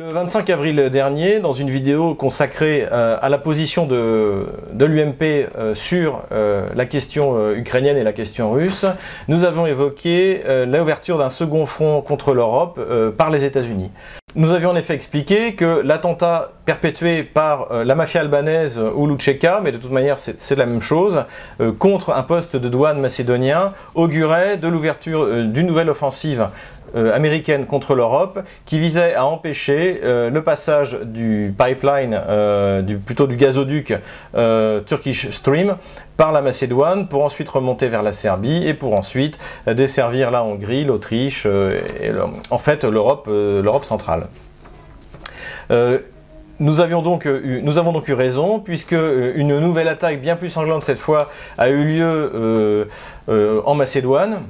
Le 25 avril dernier, dans une vidéo consacrée euh, à la position de, l'UMP euh, sur euh, la question ukrainienne et la question russe, nous avons évoqué l'ouverture d'un second front contre l'Europe par les États-Unis. Nous avions en effet expliqué que l'attentat perpétué par la mafia albanaise ou Lucheka, mais de toute manière c'est la même chose, contre un poste de douane macédonien, augurait de l'ouverture d'une nouvelle offensive euh, américaine contre l'Europe qui visait à empêcher euh, le passage du pipeline, euh, du, plutôt du gazoduc Turkish Stream par la Macédoine pour ensuite remonter vers la Serbie et pour ensuite desservir la Hongrie, l'Autriche et en fait l'Europe centrale. Nous, avions donc nous, avons donc eu raison, puisque une nouvelle attaque bien plus sanglante cette fois a eu lieu en Macédoine,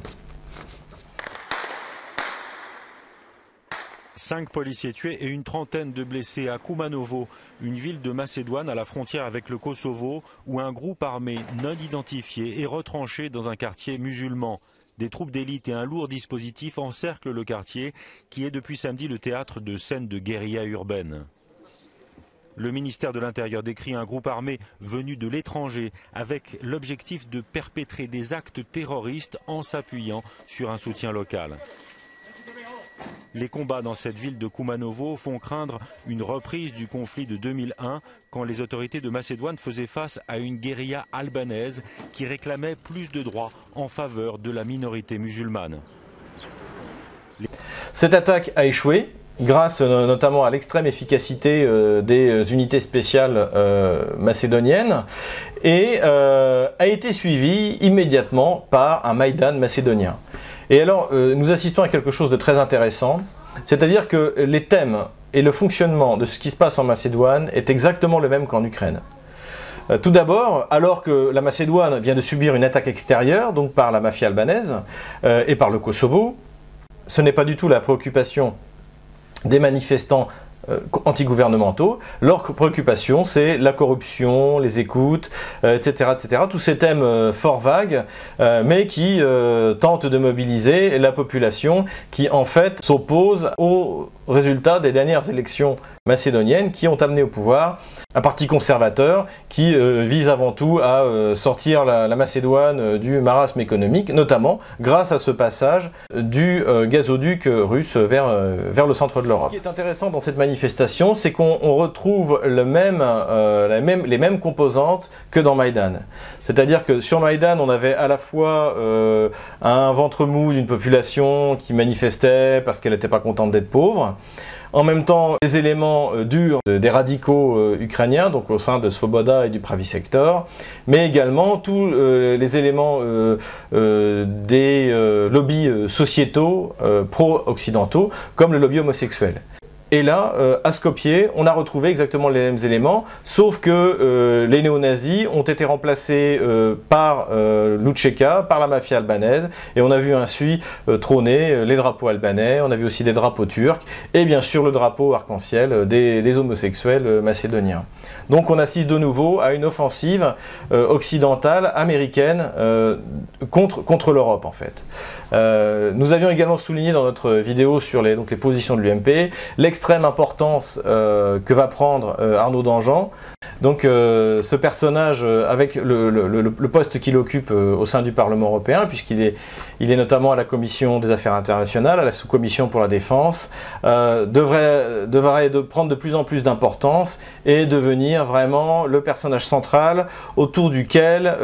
Cinq policiers tués et une trentaine de blessés à Kumanovo, une ville de Macédoine à la frontière avec le Kosovo, où un groupe armé non identifié est retranché dans un quartier musulman. Des troupes d'élite et un lourd dispositif encerclent le quartier, qui est depuis samedi le théâtre de scènes de guérilla urbaine. Le ministère de l'Intérieur décrit un groupe armé venu de l'étranger avec l'objectif de perpétrer des actes terroristes en s'appuyant sur un soutien local. Les combats dans cette ville de Kumanovo font craindre une reprise du conflit de 2001 quand les autorités de Macédoine faisaient face à une guérilla albanaise qui réclamait plus de droits en faveur de la minorité musulmane. Cette attaque a échoué grâce euh, notamment à l'extrême efficacité euh, des euh, unités spéciales macédoniennes et a été suivie immédiatement par un Maïdan macédonien. Et alors, euh, nous assistons à quelque chose de très intéressant, c'est-à-dire que les thèmes et le fonctionnement de ce qui se passe en Macédoine est exactement le même qu'en Ukraine. Euh, tout d'abord, alors que la Macédoine vient de subir une attaque extérieure, donc par la mafia albanaise euh, et par le Kosovo, ce n'est pas du tout la préoccupation des manifestants antigouvernementaux. Leur préoccupation, c'est la corruption, les écoutes, etc., euh, etc. Tous ces thèmes euh, fort vagues, mais qui tentent de mobiliser la population qui, en fait, s'oppose aux résultats des dernières élections macédoniennes qui ont amené au pouvoir un parti conservateur qui euh, vise avant tout à euh, sortir la, Macédoine euh, du marasme économique, notamment grâce à ce passage du gazoduc russe vers, vers le centre de l'Europe. Ce qui est intéressant dans cette manifestation, c'est qu'on retrouve les mêmes composantes que dans Maïdan. C'est-à-dire que sur Maïdan, on avait à la fois un ventre mou d'une population qui manifestait parce qu'elle n'était pas contente d'être pauvre, en même temps, des éléments euh, durs des radicaux euh, ukrainiens, donc au sein de Svoboda et du Pravi Sector, mais également tous euh, les éléments des lobbies sociétaux pro-occidentaux, comme le lobby homosexuel. Et là, euh, à Skopje, on a retrouvé exactement les mêmes éléments, sauf que euh, les néo-nazis ont été remplacés euh, par Lucheka, par la mafia albanaise, et on a vu ainsi trôner les drapeaux albanais, on a vu aussi des drapeaux turcs, et bien sûr le drapeau arc-en-ciel des, homosexuels macédoniens. Donc on assiste de nouveau à une offensive occidentale, américaine, contre, contre l'Europe en fait. nous avions également souligné dans notre vidéo sur les, donc les positions de l'UMP, extrême importance euh, que va prendre euh, Arnaud Dangean. Donc euh, ce personnage, avec le, poste qu'il occupe au sein du Parlement européen, puisqu'il est, notamment à la Commission des Affaires internationales, à la sous-commission pour la défense, devrait, devrait de prendre de plus en plus d'importance et devenir vraiment le personnage central autour duquel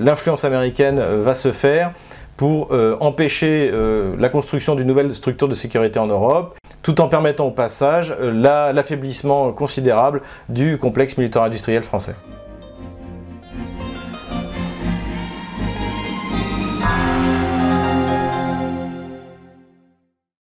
l'influence américaine va se faire pour empêcher la construction d'une nouvelle structure de sécurité en Europe tout en permettant au passage euh, l'affaiblissement considérable du complexe militaire industriel français.